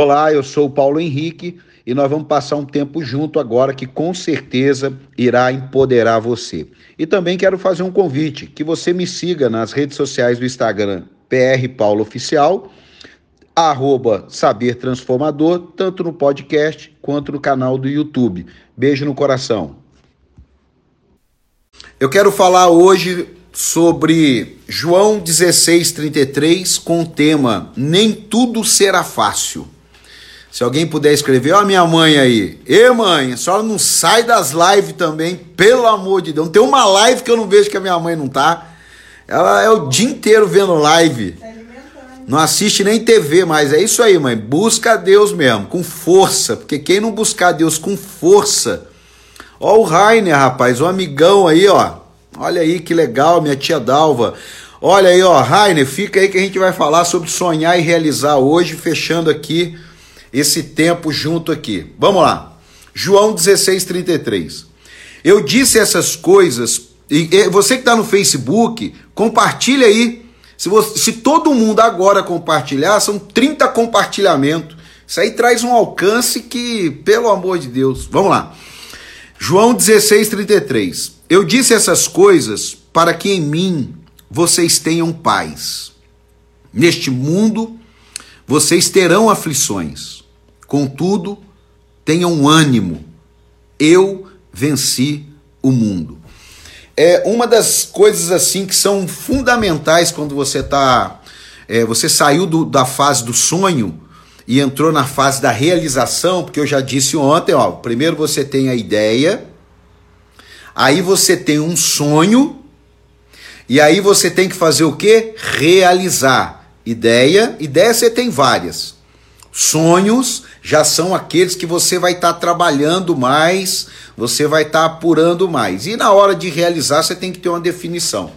Olá, eu sou o Paulo Henrique e nós vamos passar um tempo junto agora que com certeza irá empoderar você. E também quero fazer um convite que você me siga nas redes sociais do Instagram PR Paulo Oficial, arroba Saber Transformador, tanto no podcast quanto no canal do YouTube. Beijo no coração. Eu quero falar hoje sobre João 16:33 com o tema Nem tudo será fácil. Se alguém puder escrever, ó, a minha mãe aí. Ê, mãe, a senhora não sai das lives também, pelo amor de Deus. Não tem uma live que eu não vejo que a minha mãe não tá. Ela é o dia inteiro vendo live. Não assiste nem TV, mas é isso aí, mãe. Busca Deus mesmo, com força. Porque quem não buscar Deus com força. Ó, o Rainer, rapaz, o amigão aí, ó. Olha aí que legal, minha tia Dalva. Olha aí, ó, Rainer, fica aí que a gente vai falar sobre sonhar e realizar hoje, fechando aqui esse tempo junto aqui. Vamos lá. João 16, 33. Eu disse essas coisas, e você que está no Facebook, compartilha aí. Se, você, se todo mundo agora compartilhar, são 30 compartilhamentos. Isso aí traz um alcance que, pelo amor de Deus. Vamos lá. João 16, 33. Eu disse essas coisas para que em mim vocês tenham paz. Neste mundo vocês terão aflições. Contudo, tenham ânimo. Eu venci o mundo. É uma das coisas assim que são fundamentais quando você tá, é, você saiu do, da fase do sonho e entrou na fase da realização, porque eu já disse ontem, ó, primeiro você tem a ideia, aí você tem um sonho e aí você tem que fazer o que? Realizar. Ideia, ideia você tem várias. Sonhos já são aqueles que você vai estar tá trabalhando mais, você vai estar tá apurando mais. E na hora de realizar, você tem que ter uma definição.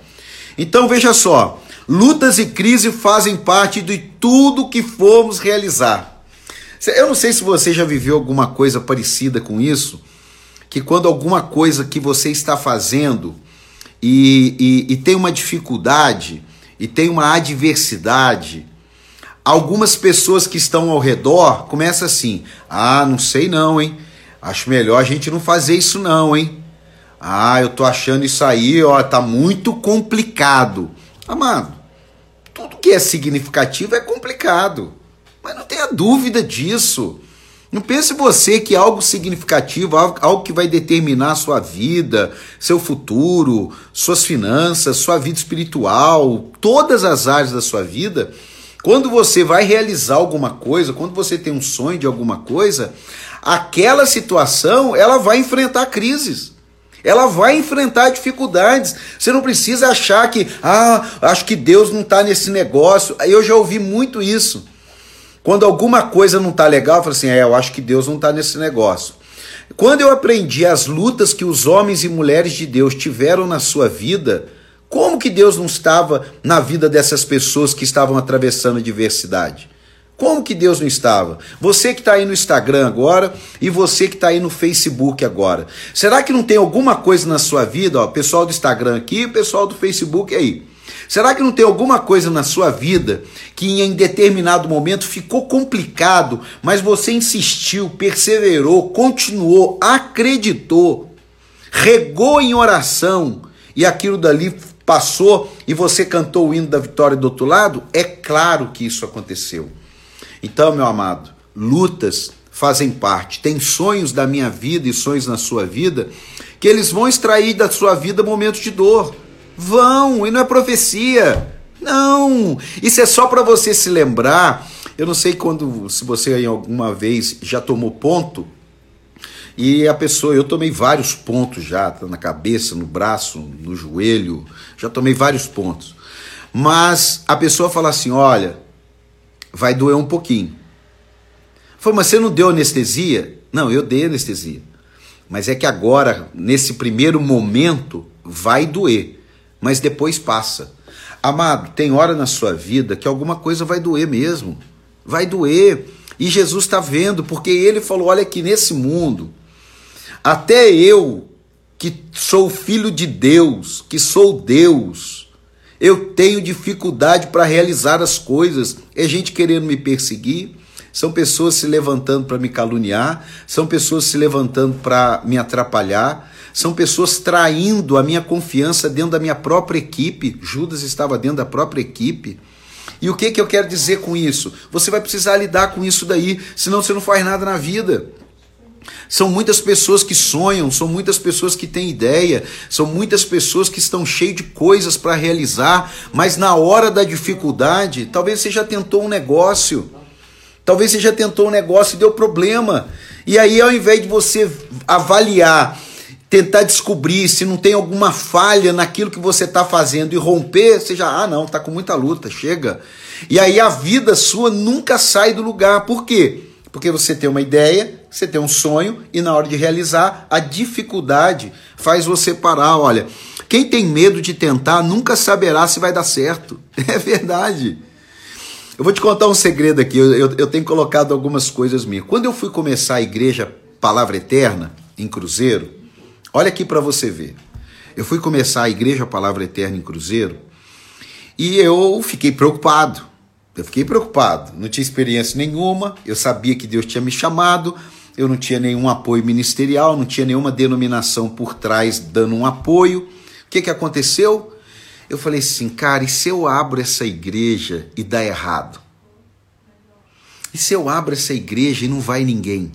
Então veja só: lutas e crise fazem parte de tudo que formos realizar. Eu não sei se você já viveu alguma coisa parecida com isso, que quando alguma coisa que você está fazendo e, e, e tem uma dificuldade, e tem uma adversidade, algumas pessoas que estão ao redor começam assim: ah, não sei não, hein? Acho melhor a gente não fazer isso não, hein? Ah, eu tô achando isso aí, ó, tá muito complicado. Amado, tudo que é significativo é complicado. Mas não tenha dúvida disso. Não pense você que algo significativo, algo que vai determinar a sua vida, seu futuro, suas finanças, sua vida espiritual, todas as áreas da sua vida, quando você vai realizar alguma coisa, quando você tem um sonho de alguma coisa, aquela situação ela vai enfrentar crises. Ela vai enfrentar dificuldades. Você não precisa achar que, ah, acho que Deus não está nesse negócio. Eu já ouvi muito isso. Quando alguma coisa não está legal, eu falo assim: é, eu acho que Deus não está nesse negócio. Quando eu aprendi as lutas que os homens e mulheres de Deus tiveram na sua vida, como que Deus não estava na vida dessas pessoas que estavam atravessando a diversidade? Como que Deus não estava? Você que está aí no Instagram agora e você que está aí no Facebook agora. Será que não tem alguma coisa na sua vida, ó, pessoal do Instagram aqui, pessoal do Facebook aí? Será que não tem alguma coisa na sua vida que em determinado momento ficou complicado, mas você insistiu, perseverou, continuou, acreditou, regou em oração e aquilo dali passou e você cantou o hino da vitória do outro lado? É claro que isso aconteceu. Então, meu amado, lutas fazem parte. Tem sonhos da minha vida e sonhos na sua vida que eles vão extrair da sua vida momentos de dor. Vão, e não é profecia. Não, isso é só para você se lembrar. Eu não sei quando, se você alguma vez já tomou ponto e a pessoa, eu tomei vários pontos já, na cabeça, no braço, no joelho, já tomei vários pontos. Mas a pessoa fala assim: olha, vai doer um pouquinho. Falei, mas você não deu anestesia? Não, eu dei anestesia. Mas é que agora, nesse primeiro momento, vai doer. Mas depois passa. Amado, tem hora na sua vida que alguma coisa vai doer mesmo. Vai doer. E Jesus está vendo, porque ele falou: olha que nesse mundo até eu, que sou filho de Deus, que sou Deus, eu tenho dificuldade para realizar as coisas. É gente querendo me perseguir, são pessoas se levantando para me caluniar, são pessoas se levantando para me atrapalhar, são pessoas traindo a minha confiança dentro da minha própria equipe. Judas estava dentro da própria equipe. E o que, que eu quero dizer com isso? Você vai precisar lidar com isso daí, senão você não faz nada na vida. São muitas pessoas que sonham, são muitas pessoas que têm ideia, são muitas pessoas que estão cheias de coisas para realizar, mas na hora da dificuldade, talvez você já tentou um negócio, talvez você já tentou um negócio e deu problema. E aí, ao invés de você avaliar tentar descobrir se não tem alguma falha naquilo que você está fazendo e romper, você já, ah, não, tá com muita luta, chega. E aí a vida sua nunca sai do lugar. Por quê? Porque você tem uma ideia, você tem um sonho e na hora de realizar, a dificuldade faz você parar. Olha, quem tem medo de tentar nunca saberá se vai dar certo. É verdade. Eu vou te contar um segredo aqui. Eu, eu, eu tenho colocado algumas coisas minhas. Quando eu fui começar a igreja Palavra Eterna, em Cruzeiro, Olha aqui para você ver. Eu fui começar a Igreja Palavra Eterna em Cruzeiro e eu fiquei preocupado. Eu fiquei preocupado. Não tinha experiência nenhuma, eu sabia que Deus tinha me chamado, eu não tinha nenhum apoio ministerial, não tinha nenhuma denominação por trás dando um apoio. O que, que aconteceu? Eu falei assim, cara, e se eu abro essa igreja e dá errado? E se eu abro essa igreja e não vai ninguém?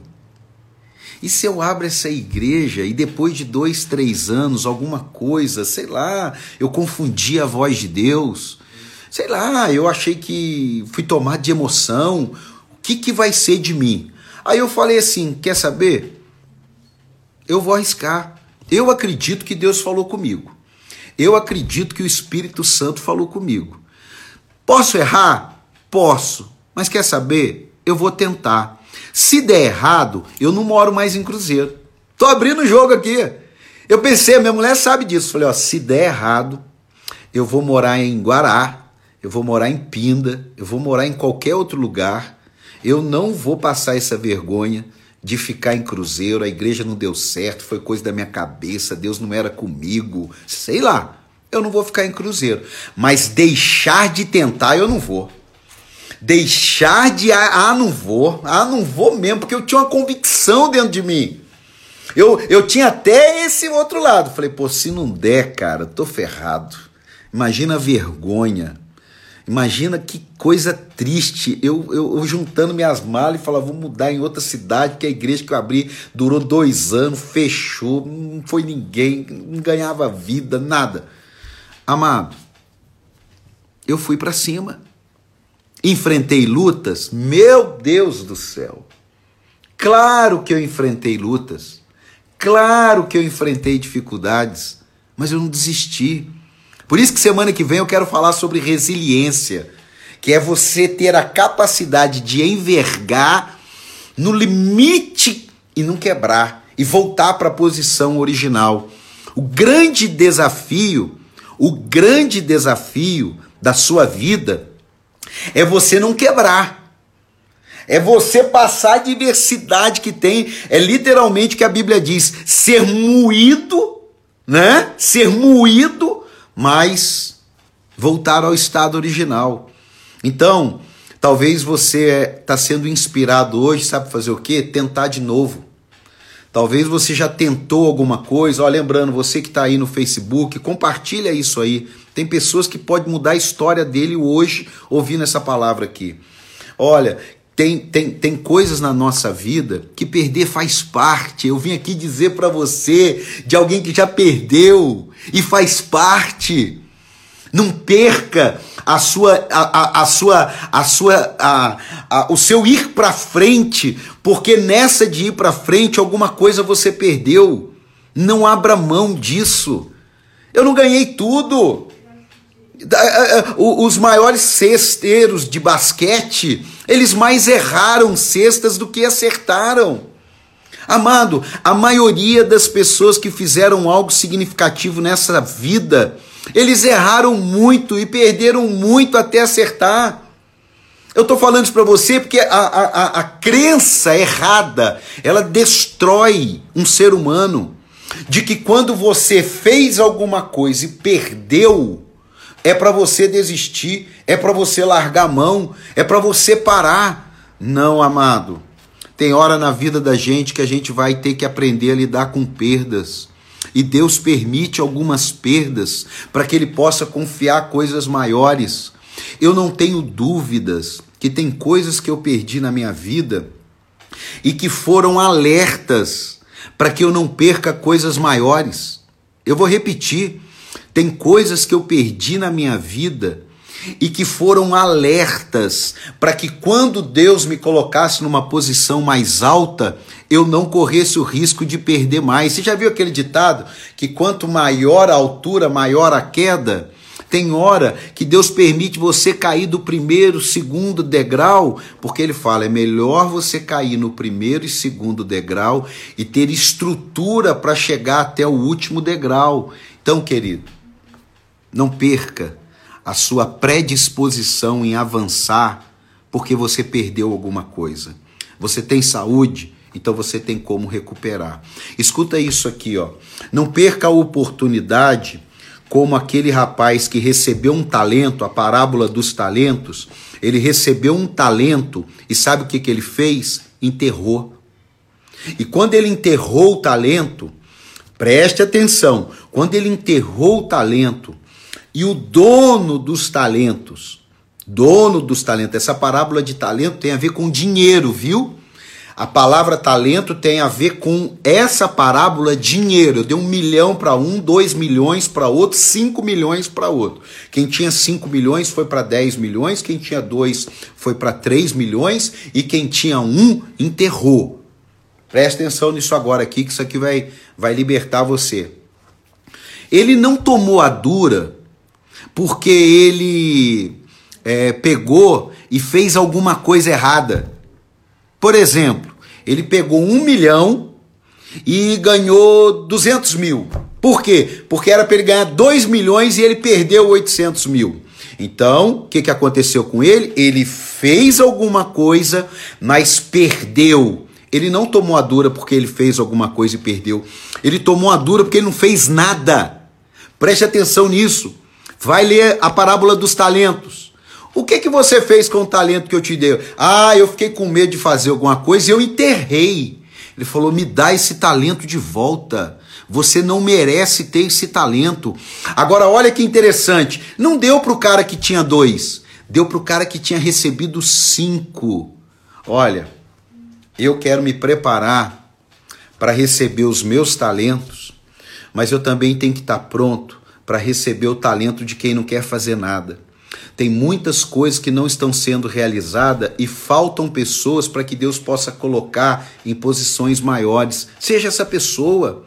E se eu abro essa igreja e depois de dois, três anos, alguma coisa, sei lá, eu confundi a voz de Deus, sei lá, eu achei que fui tomado de emoção, o que, que vai ser de mim? Aí eu falei assim: quer saber? Eu vou arriscar. Eu acredito que Deus falou comigo. Eu acredito que o Espírito Santo falou comigo. Posso errar? Posso. Mas quer saber? Eu vou tentar. Se der errado, eu não moro mais em Cruzeiro. Tô abrindo o jogo aqui. Eu pensei, minha mulher sabe disso. Falei, ó, se der errado, eu vou morar em Guará, eu vou morar em Pinda, eu vou morar em qualquer outro lugar. Eu não vou passar essa vergonha de ficar em Cruzeiro, a igreja não deu certo, foi coisa da minha cabeça, Deus não era comigo, sei lá. Eu não vou ficar em Cruzeiro, mas deixar de tentar eu não vou deixar de ah, não vou, ah, não vou mesmo, porque eu tinha uma convicção dentro de mim. Eu, eu tinha até esse outro lado. Falei, pô, se não der, cara, tô ferrado. Imagina a vergonha. Imagina que coisa triste. Eu, eu, eu juntando minhas malas e falava, vou mudar em outra cidade, que a igreja que eu abri durou dois anos, fechou, não foi ninguém, não ganhava vida, nada. Amado, eu fui para cima enfrentei lutas? Meu Deus do céu! Claro que eu enfrentei lutas, claro que eu enfrentei dificuldades, mas eu não desisti. Por isso que semana que vem eu quero falar sobre resiliência, que é você ter a capacidade de envergar no limite e não quebrar e voltar para a posição original. O grande desafio, o grande desafio da sua vida é você não quebrar. É você passar a diversidade que tem. É literalmente o que a Bíblia diz: ser moído, né? Ser moído, mas voltar ao estado original. Então, talvez você está sendo inspirado hoje, sabe fazer o quê? Tentar de novo. Talvez você já tentou alguma coisa. Ó, lembrando, você que está aí no Facebook, compartilha isso aí. Tem pessoas que podem mudar a história dele hoje ouvindo essa palavra aqui. Olha, tem, tem, tem coisas na nossa vida que perder faz parte. Eu vim aqui dizer para você de alguém que já perdeu e faz parte. Não perca a sua, a, a, a sua, a sua, a, a, o seu ir para frente, porque nessa de ir para frente alguma coisa você perdeu. Não abra mão disso. Eu não ganhei tudo. Os maiores cesteiros de basquete, eles mais erraram cestas do que acertaram. Amado, a maioria das pessoas que fizeram algo significativo nessa vida, eles erraram muito e perderam muito até acertar. Eu estou falando isso para você porque a, a, a crença errada, ela destrói um ser humano. De que quando você fez alguma coisa e perdeu, é para você desistir, é para você largar a mão, é para você parar. Não, amado. Tem hora na vida da gente que a gente vai ter que aprender a lidar com perdas. E Deus permite algumas perdas para que Ele possa confiar coisas maiores. Eu não tenho dúvidas que tem coisas que eu perdi na minha vida e que foram alertas para que eu não perca coisas maiores. Eu vou repetir: tem coisas que eu perdi na minha vida e que foram alertas para que quando Deus me colocasse numa posição mais alta, eu não corresse o risco de perder mais. Você já viu aquele ditado que quanto maior a altura, maior a queda? Tem hora que Deus permite você cair do primeiro, segundo degrau, porque Ele fala: é melhor você cair no primeiro e segundo degrau e ter estrutura para chegar até o último degrau. Então, querido, não perca a sua predisposição em avançar porque você perdeu alguma coisa. Você tem saúde, então você tem como recuperar. Escuta isso aqui, ó. Não perca a oportunidade como aquele rapaz que recebeu um talento, a parábola dos talentos, ele recebeu um talento e sabe o que, que ele fez? Enterrou. E quando ele enterrou o talento, preste atenção, quando ele enterrou o talento e o dono dos talentos, dono dos talentos, essa parábola de talento tem a ver com dinheiro, viu? A palavra talento tem a ver com essa parábola dinheiro. Eu dei um milhão para um, dois milhões para outro, cinco milhões para outro. Quem tinha cinco milhões foi para dez milhões, quem tinha dois foi para três milhões e quem tinha um enterrou. Presta atenção nisso agora aqui, que isso aqui vai, vai libertar você. Ele não tomou a dura porque ele é, pegou e fez alguma coisa errada. Por exemplo, ele pegou um milhão e ganhou 200 mil. Por quê? Porque era para ele ganhar 2 milhões e ele perdeu 800 mil. Então, o que, que aconteceu com ele? Ele fez alguma coisa, mas perdeu. Ele não tomou a dura porque ele fez alguma coisa e perdeu. Ele tomou a dura porque ele não fez nada. Preste atenção nisso. Vai ler a parábola dos talentos. O que que você fez com o talento que eu te dei? Ah, eu fiquei com medo de fazer alguma coisa e eu enterrei. Ele falou: "Me dá esse talento de volta. Você não merece ter esse talento." Agora olha que interessante. Não deu para o cara que tinha dois, deu para o cara que tinha recebido cinco. Olha, eu quero me preparar para receber os meus talentos, mas eu também tenho que estar pronto para receber o talento de quem não quer fazer nada. Tem muitas coisas que não estão sendo realizadas e faltam pessoas para que Deus possa colocar em posições maiores. Seja essa pessoa,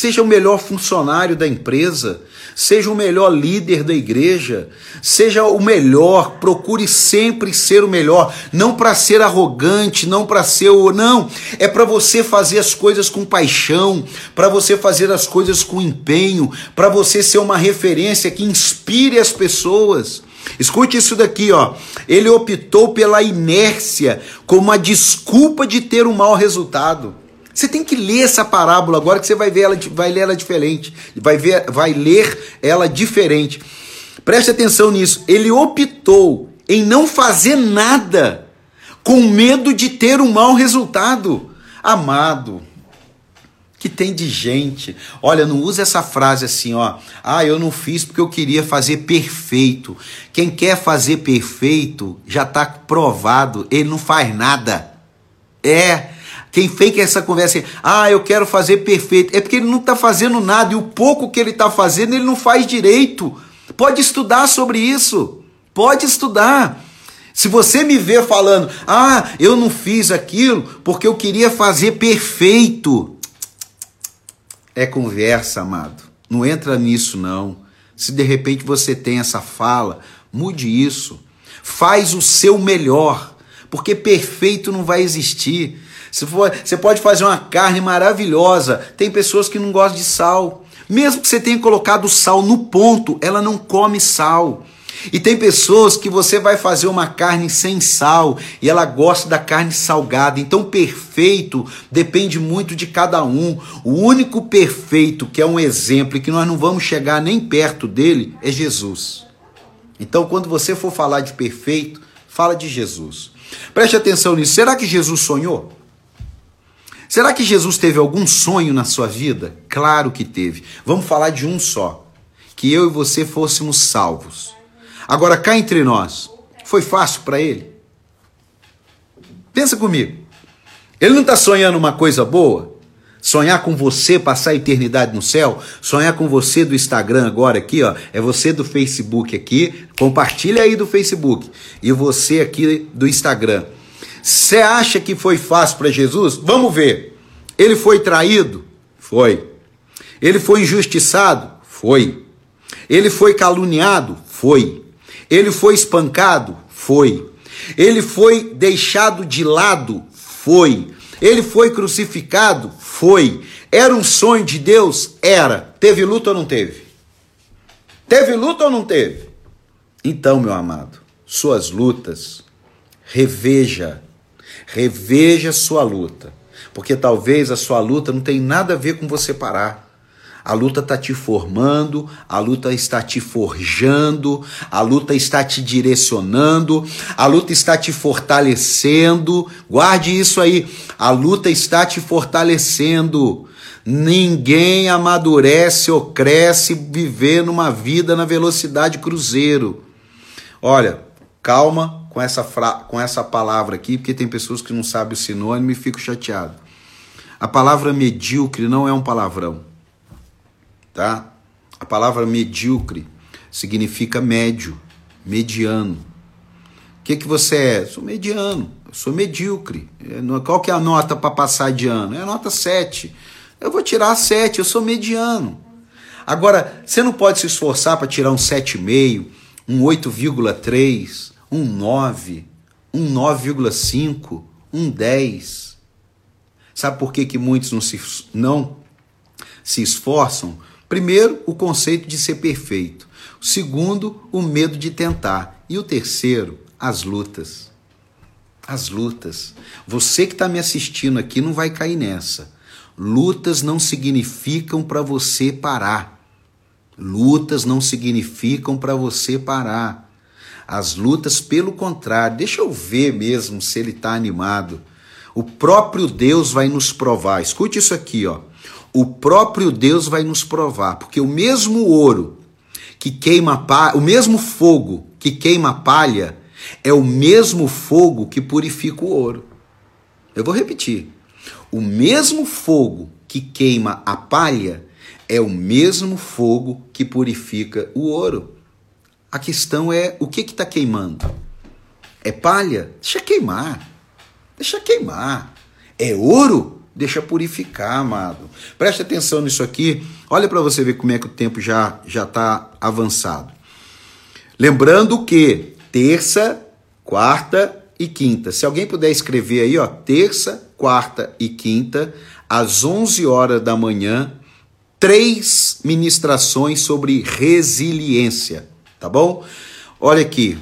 seja o melhor funcionário da empresa, seja o melhor líder da igreja, seja o melhor, procure sempre ser o melhor, não para ser arrogante, não para ser o não, é para você fazer as coisas com paixão, para você fazer as coisas com empenho, para você ser uma referência que inspire as pessoas. Escute isso daqui, ó. Ele optou pela inércia como a desculpa de ter um mau resultado. Você tem que ler essa parábola agora que você vai ver ela, vai ler ela diferente, vai ver, vai ler ela diferente. Preste atenção nisso. Ele optou em não fazer nada com medo de ter um mau resultado. Amado, que tem de gente. Olha, não usa essa frase assim, ó. Ah, eu não fiz porque eu queria fazer perfeito. Quem quer fazer perfeito já está provado, ele não faz nada. É. Quem fez essa conversa assim, ah, eu quero fazer perfeito, é porque ele não está fazendo nada e o pouco que ele está fazendo ele não faz direito. Pode estudar sobre isso. Pode estudar. Se você me vê falando, ah, eu não fiz aquilo porque eu queria fazer perfeito, é conversa, amado. Não entra nisso, não. Se de repente você tem essa fala, mude isso. Faz o seu melhor, porque perfeito não vai existir. Se for, você pode fazer uma carne maravilhosa. Tem pessoas que não gostam de sal. Mesmo que você tenha colocado sal no ponto, ela não come sal. E tem pessoas que você vai fazer uma carne sem sal e ela gosta da carne salgada. Então, perfeito depende muito de cada um. O único perfeito que é um exemplo e que nós não vamos chegar nem perto dele é Jesus. Então, quando você for falar de perfeito, fala de Jesus. Preste atenção nisso. Será que Jesus sonhou? Será que Jesus teve algum sonho na sua vida? Claro que teve. Vamos falar de um só: que eu e você fôssemos salvos. Agora, cá entre nós, foi fácil para ele? Pensa comigo. Ele não está sonhando uma coisa boa? Sonhar com você, passar a eternidade no céu, sonhar com você do Instagram agora aqui, ó, é você do Facebook aqui, compartilha aí do Facebook e você aqui do Instagram. Você acha que foi fácil para Jesus? Vamos ver. Ele foi traído? Foi. Ele foi injustiçado? Foi. Ele foi caluniado? Foi. Ele foi espancado? Foi. Ele foi deixado de lado? Foi. Ele foi crucificado? Foi. Era um sonho de Deus? Era. Teve luta ou não teve? Teve luta ou não teve? Então, meu amado, suas lutas, reveja, reveja sua luta, porque talvez a sua luta não tenha nada a ver com você parar. A luta está te formando, a luta está te forjando, a luta está te direcionando, a luta está te fortalecendo. Guarde isso aí. A luta está te fortalecendo. Ninguém amadurece ou cresce vivendo uma vida na velocidade cruzeiro. Olha, calma com essa, fra... com essa palavra aqui, porque tem pessoas que não sabem o sinônimo e fico chateado. A palavra medíocre não é um palavrão tá? A palavra medíocre significa médio, mediano. O que, que você é? Sou mediano, sou medíocre. É, qual que é a nota para passar de ano? É a nota 7. Eu vou tirar 7, eu sou mediano. Agora, você não pode se esforçar para tirar um 7,5, um 8,3, um 9, um 9,5, um 10. Sabe por que, que muitos não se, não se esforçam? Primeiro, o conceito de ser perfeito. Segundo, o medo de tentar. E o terceiro, as lutas. As lutas. Você que está me assistindo aqui não vai cair nessa. Lutas não significam para você parar. Lutas não significam para você parar. As lutas, pelo contrário, deixa eu ver mesmo se ele está animado. O próprio Deus vai nos provar. Escute isso aqui, ó o próprio Deus vai nos provar, porque o mesmo ouro que queima palha, o mesmo fogo que queima palha, é o mesmo fogo que purifica o ouro. Eu vou repetir. O mesmo fogo que queima a palha é o mesmo fogo que purifica o ouro. A questão é o que está queimando? É palha? Deixa queimar. Deixa queimar. É ouro? Deixa purificar, amado. Preste atenção nisso aqui. Olha para você ver como é que o tempo já já está avançado. Lembrando que terça, quarta e quinta. Se alguém puder escrever aí, ó, terça, quarta e quinta, às 11 horas da manhã, três ministrações sobre resiliência, tá bom? Olha aqui,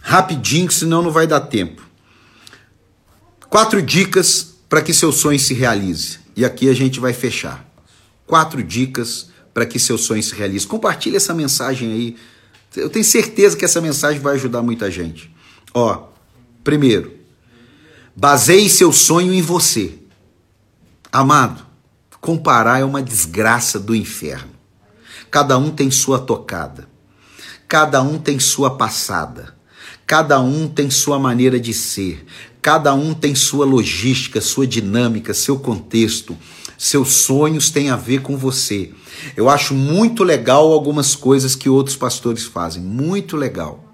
rapidinho, senão não vai dar tempo. Quatro dicas para que seu sonho se realize. E aqui a gente vai fechar. Quatro dicas para que seu sonho se realize. Compartilhe essa mensagem aí. Eu tenho certeza que essa mensagem vai ajudar muita gente. Ó, primeiro, baseie seu sonho em você. Amado, comparar é uma desgraça do inferno. Cada um tem sua tocada. Cada um tem sua passada. Cada um tem sua maneira de ser. Cada um tem sua logística, sua dinâmica, seu contexto. Seus sonhos têm a ver com você. Eu acho muito legal algumas coisas que outros pastores fazem, muito legal.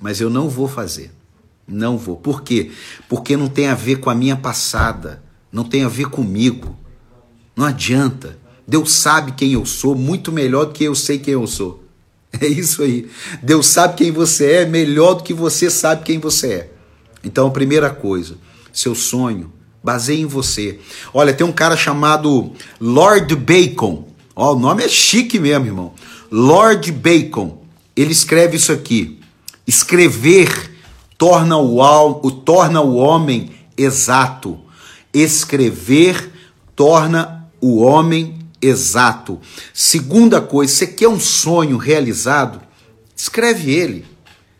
Mas eu não vou fazer. Não vou. Por quê? Porque não tem a ver com a minha passada, não tem a ver comigo. Não adianta. Deus sabe quem eu sou muito melhor do que eu sei quem eu sou. É isso aí. Deus sabe quem você é melhor do que você sabe quem você é. Então, primeira coisa, seu sonho, baseie em você. Olha, tem um cara chamado Lord Bacon. Ó, o nome é chique mesmo, irmão. Lord Bacon. Ele escreve isso aqui. Escrever torna o, o, torna o homem exato. Escrever torna o homem exato. Segunda coisa, você quer um sonho realizado? Escreve ele.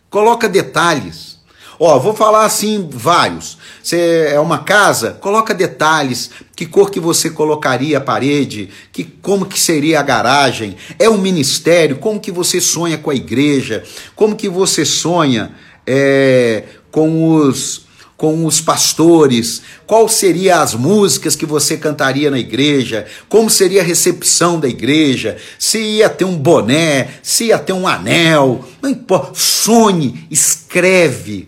Coloca detalhes. Ó, vou falar assim vários. Você é uma casa, coloca detalhes, que cor que você colocaria a parede, que como que seria a garagem. É um ministério, como que você sonha com a igreja, como que você sonha é, com os com os pastores, qual seria as músicas que você cantaria na igreja, como seria a recepção da igreja, se ia ter um boné, se ia ter um anel, não importa, sonhe, escreve.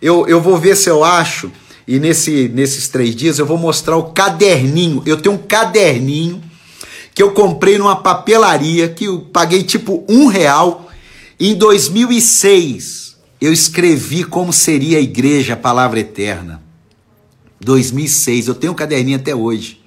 Eu, eu vou ver se eu acho, e nesse, nesses três dias eu vou mostrar o caderninho. Eu tenho um caderninho que eu comprei numa papelaria, que eu paguei tipo um real em 2006 eu escrevi como seria a igreja, a palavra eterna. 2006, eu tenho um caderninho até hoje.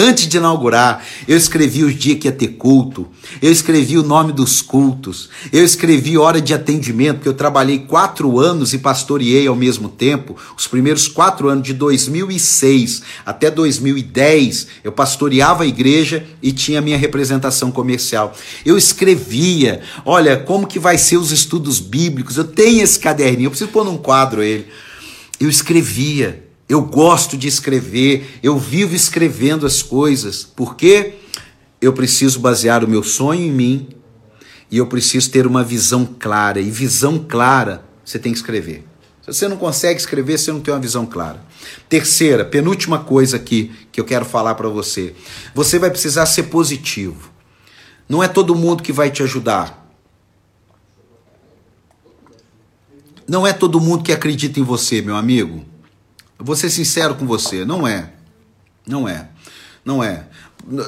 Antes de inaugurar, eu escrevi os dias que ia ter culto, eu escrevi o nome dos cultos, eu escrevi hora de atendimento, porque eu trabalhei quatro anos e pastoreei ao mesmo tempo. Os primeiros quatro anos, de 2006 até 2010, eu pastoreava a igreja e tinha minha representação comercial. Eu escrevia, olha, como que vai ser os estudos bíblicos, eu tenho esse caderninho, eu preciso pôr num quadro ele. Eu escrevia, eu gosto de escrever, eu vivo escrevendo as coisas, porque eu preciso basear o meu sonho em mim e eu preciso ter uma visão clara. E visão clara você tem que escrever. Se você não consegue escrever, você não tem uma visão clara. Terceira, penúltima coisa aqui que eu quero falar para você. Você vai precisar ser positivo. Não é todo mundo que vai te ajudar. Não é todo mundo que acredita em você, meu amigo. Vou ser sincero com você, não é. Não é. Não é.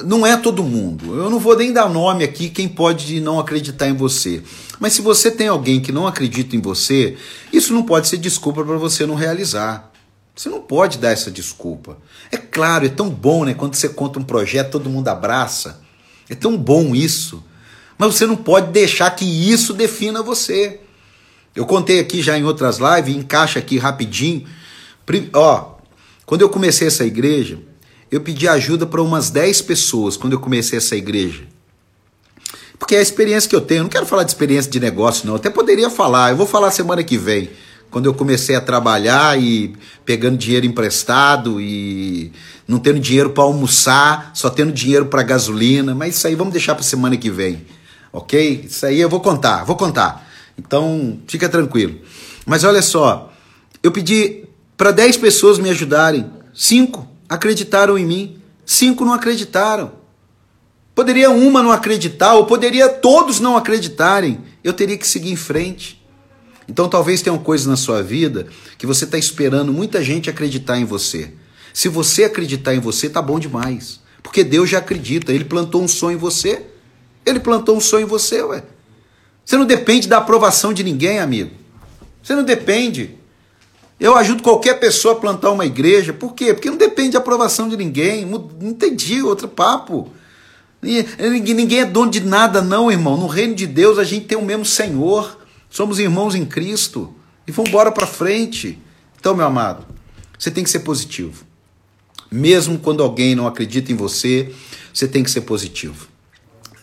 Não é todo mundo. Eu não vou nem dar nome aqui quem pode não acreditar em você. Mas se você tem alguém que não acredita em você, isso não pode ser desculpa para você não realizar. Você não pode dar essa desculpa. É claro, é tão bom, né? Quando você conta um projeto, todo mundo abraça. É tão bom isso. Mas você não pode deixar que isso defina você. Eu contei aqui já em outras lives, encaixa aqui rapidinho Ó, quando eu comecei essa igreja, eu pedi ajuda para umas 10 pessoas quando eu comecei essa igreja. Porque é a experiência que eu tenho. Eu não quero falar de experiência de negócio, não. Eu até poderia falar. Eu vou falar semana que vem. Quando eu comecei a trabalhar e pegando dinheiro emprestado e não tendo dinheiro para almoçar, só tendo dinheiro para gasolina. Mas isso aí vamos deixar para semana que vem. Ok? Isso aí eu vou contar, vou contar. Então fica tranquilo. Mas olha só, eu pedi para 10 pessoas me ajudarem. Cinco acreditaram em mim, cinco não acreditaram. Poderia uma não acreditar, ou poderia todos não acreditarem. Eu teria que seguir em frente. Então talvez tenham coisas na sua vida que você está esperando muita gente acreditar em você. Se você acreditar em você, tá bom demais. Porque Deus já acredita, Ele plantou um sonho em você. Ele plantou um sonho em você, ué. Você não depende da aprovação de ninguém, amigo. Você não depende. Eu ajudo qualquer pessoa a plantar uma igreja. Por quê? Porque não depende de aprovação de ninguém. Não entendi outro papo. Ninguém é dono de nada, não, irmão. No reino de Deus a gente tem o mesmo Senhor. Somos irmãos em Cristo. E vamos embora para frente. Então, meu amado, você tem que ser positivo. Mesmo quando alguém não acredita em você, você tem que ser positivo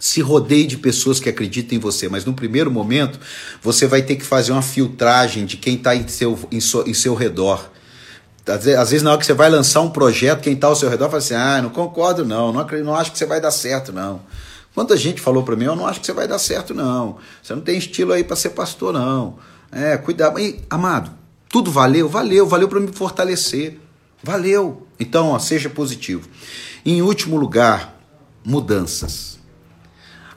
se rodeie de pessoas que acreditem em você, mas no primeiro momento você vai ter que fazer uma filtragem de quem está em seu, em, so, em seu redor. Às vezes, na hora que você vai lançar um projeto, quem está ao seu redor fala assim: ah, não concordo, não, não, acredito, não acho que você vai dar certo, não. Quanta gente falou para mim: eu não acho que você vai dar certo, não. Você não tem estilo aí para ser pastor, não. É, cuidado. E, amado, tudo valeu? Valeu, valeu para me fortalecer. Valeu. Então, ó, seja positivo. Em último lugar, mudanças.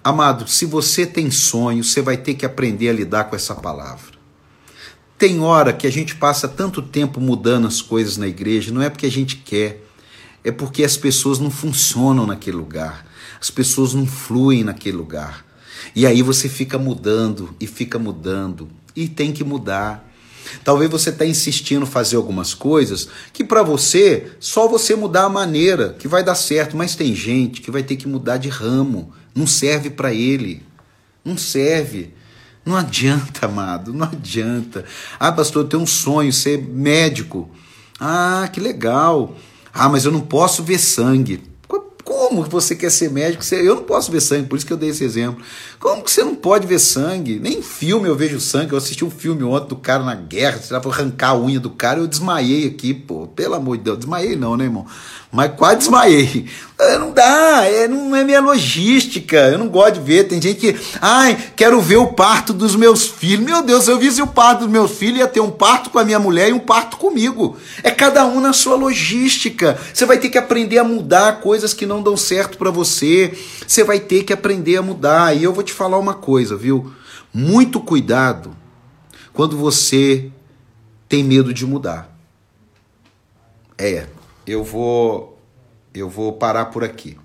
Amado, se você tem sonho, você vai ter que aprender a lidar com essa palavra. Tem hora que a gente passa tanto tempo mudando as coisas na igreja, não é porque a gente quer, é porque as pessoas não funcionam naquele lugar, as pessoas não fluem naquele lugar. E aí você fica mudando e fica mudando e tem que mudar. Talvez você está insistindo em fazer algumas coisas que para você, só você mudar a maneira que vai dar certo, mas tem gente que vai ter que mudar de ramo, não serve para ele. Não serve. Não adianta, amado, não adianta. Ah, pastor, eu tenho um sonho, ser médico. Ah, que legal. Ah, mas eu não posso ver sangue. Como você quer ser médico? Eu não posso ver sangue, por isso que eu dei esse exemplo. Como que você não pode ver sangue? Nem em filme eu vejo sangue. Eu assisti um filme ontem do cara na guerra, você para arrancar a unha do cara, eu desmaiei aqui, pô. Pelo amor de Deus, desmaiei não, né, irmão? Mas quase desmaiei. É, não dá, é, não é minha logística. Eu não gosto de ver. Tem gente que, ai, quero ver o parto dos meus filhos. Meu Deus, eu visse o parto dos meus filhos, ia ter um parto com a minha mulher e um parto comigo. É cada um na sua logística. Você vai ter que aprender a mudar coisas que não dão certo para você. Você vai ter que aprender a mudar. E eu vou te falar uma coisa, viu? Muito cuidado quando você tem medo de mudar. É, eu vou eu vou parar por aqui.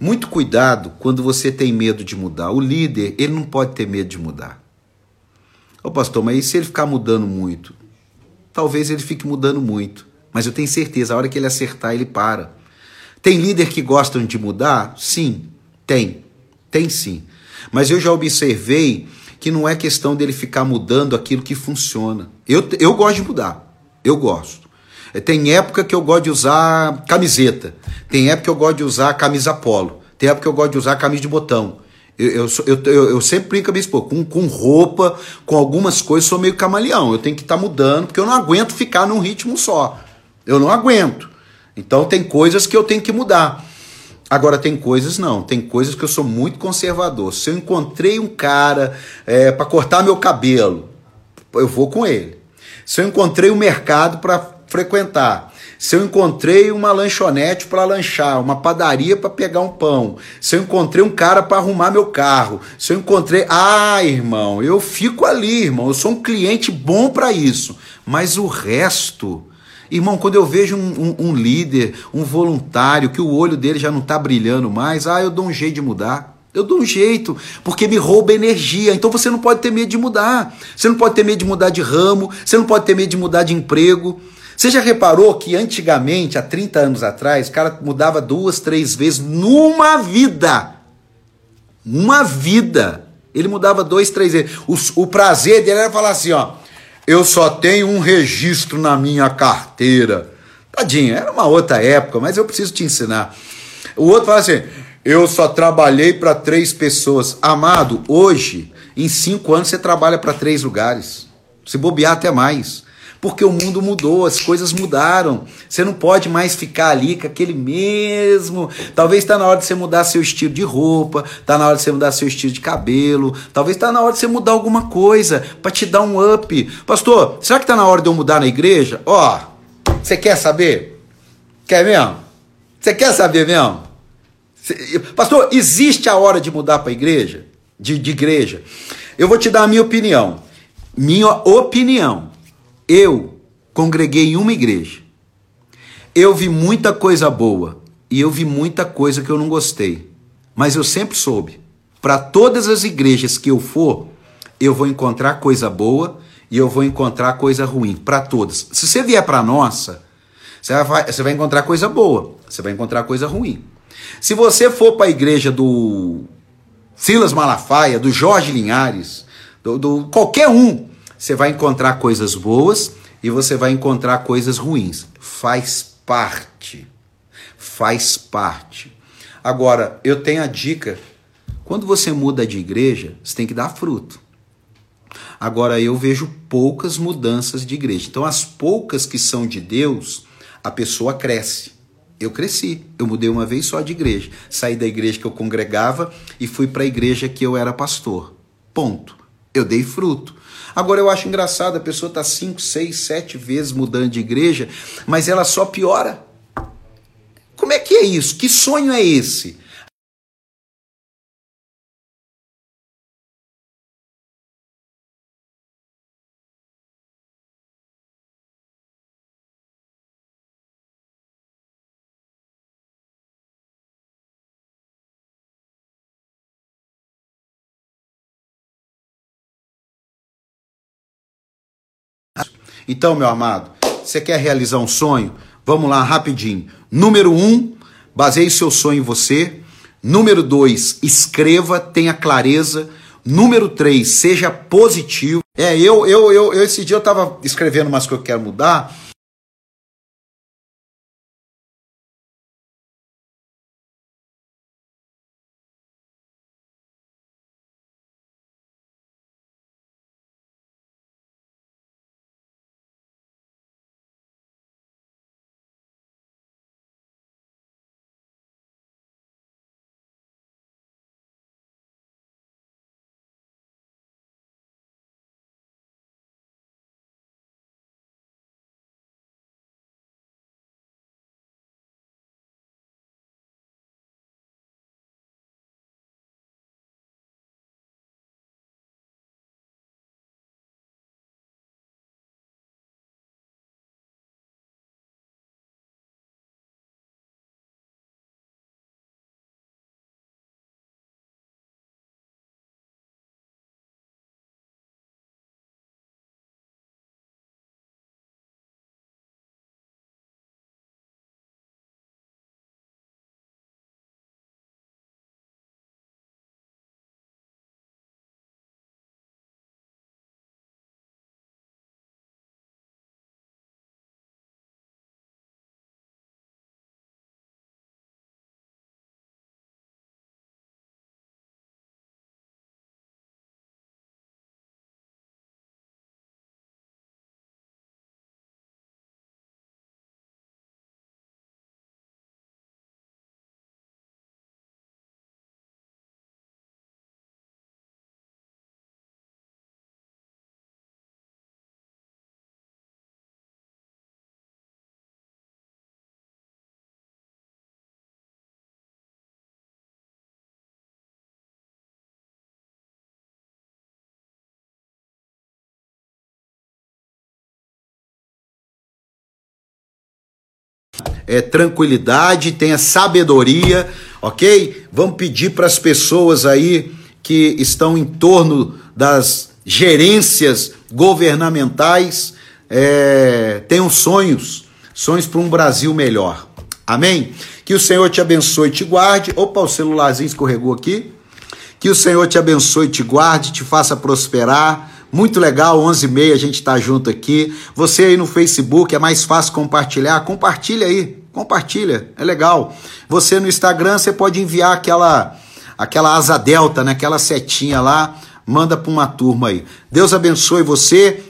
Muito cuidado quando você tem medo de mudar. O líder, ele não pode ter medo de mudar. Ô pastor, mas e se ele ficar mudando muito? Talvez ele fique mudando muito, mas eu tenho certeza, a hora que ele acertar, ele para. Tem líder que gostam de mudar? Sim, tem. Tem sim. Mas eu já observei que não é questão dele ficar mudando aquilo que funciona. Eu, eu gosto de mudar. Eu gosto. Tem época que eu gosto de usar camiseta. Tem época que eu gosto de usar camisa polo. Tem época que eu gosto de usar camisa de botão. Eu, eu, eu, eu, sempre brinco a minha esposa, com, com roupa, com algumas coisas, sou meio camaleão. Eu tenho que estar tá mudando, porque eu não aguento ficar num ritmo só. Eu não aguento. Então tem coisas que eu tenho que mudar. Agora tem coisas não, tem coisas que eu sou muito conservador. Se eu encontrei um cara é, para cortar meu cabelo, eu vou com ele. Se eu encontrei um mercado para frequentar, se eu encontrei uma lanchonete para lanchar, uma padaria para pegar um pão, se eu encontrei um cara para arrumar meu carro, se eu encontrei, ah, irmão, eu fico ali, irmão, eu sou um cliente bom para isso, mas o resto, Irmão, quando eu vejo um, um, um, líder, um voluntário, que o olho dele já não está brilhando mais, ah, eu dou um jeito de mudar. Eu dou um jeito, porque me rouba energia. Então você não pode ter medo de mudar. Você não pode ter medo de mudar de ramo, você não pode ter medo de mudar de emprego. Você já reparou que antigamente, há 30 anos atrás, o cara mudava duas, três vezes numa vida? Uma vida. Ele mudava dois, três vezes. O, o prazer dele era falar assim: ó, eu só tenho um registro na minha carteira. Tadinho, era uma outra época, mas eu preciso te ensinar. O outro fala assim: eu só trabalhei para três pessoas. Amado, hoje, em cinco anos, você trabalha para três lugares. Se bobear até mais porque o mundo mudou, as coisas mudaram. Você não pode mais ficar ali com aquele mesmo. Talvez está na hora de você mudar seu estilo de roupa, está na hora de você mudar seu estilo de cabelo, talvez está na hora de você mudar alguma coisa para te dar um up. Pastor, será que está na hora de eu mudar na igreja? Ó, oh, você quer saber? Quer mesmo? Você quer saber mesmo? Pastor, existe a hora de mudar para igreja? De, de igreja? Eu vou te dar a minha opinião. Minha opinião. Eu congreguei em uma igreja. Eu vi muita coisa boa e eu vi muita coisa que eu não gostei. Mas eu sempre soube, para todas as igrejas que eu for, eu vou encontrar coisa boa e eu vou encontrar coisa ruim, para todas. Se você vier para nossa, você vai, você vai encontrar coisa boa, você vai encontrar coisa ruim. Se você for para a igreja do Silas Malafaia, do Jorge Linhares, do, do qualquer um você vai encontrar coisas boas e você vai encontrar coisas ruins. Faz parte. Faz parte. Agora, eu tenho a dica: quando você muda de igreja, você tem que dar fruto. Agora, eu vejo poucas mudanças de igreja. Então, as poucas que são de Deus, a pessoa cresce. Eu cresci, eu mudei uma vez só de igreja. Saí da igreja que eu congregava e fui para a igreja que eu era pastor. Ponto. Eu dei fruto. Agora eu acho engraçado, a pessoa está cinco, seis, sete vezes mudando de igreja, mas ela só piora. Como é que é isso? Que sonho é esse? Então, meu amado, você quer realizar um sonho? Vamos lá, rapidinho. Número um, baseie seu sonho em você. Número dois, escreva, tenha clareza. Número três, seja positivo. É, eu, eu, eu, eu esse dia eu estava escrevendo umas coisas que eu quero mudar. É, tranquilidade, tenha sabedoria, ok? Vamos pedir para as pessoas aí que estão em torno das gerências governamentais é, tenham sonhos, sonhos para um Brasil melhor. Amém? Que o Senhor te abençoe e te guarde. Opa, o celularzinho escorregou aqui. Que o Senhor te abençoe te guarde, te faça prosperar. Muito legal, 11h30 a gente está junto aqui. Você aí no Facebook, é mais fácil compartilhar? Compartilha aí, compartilha, é legal. Você no Instagram, você pode enviar aquela aquela asa delta, né? aquela setinha lá, manda para uma turma aí. Deus abençoe você.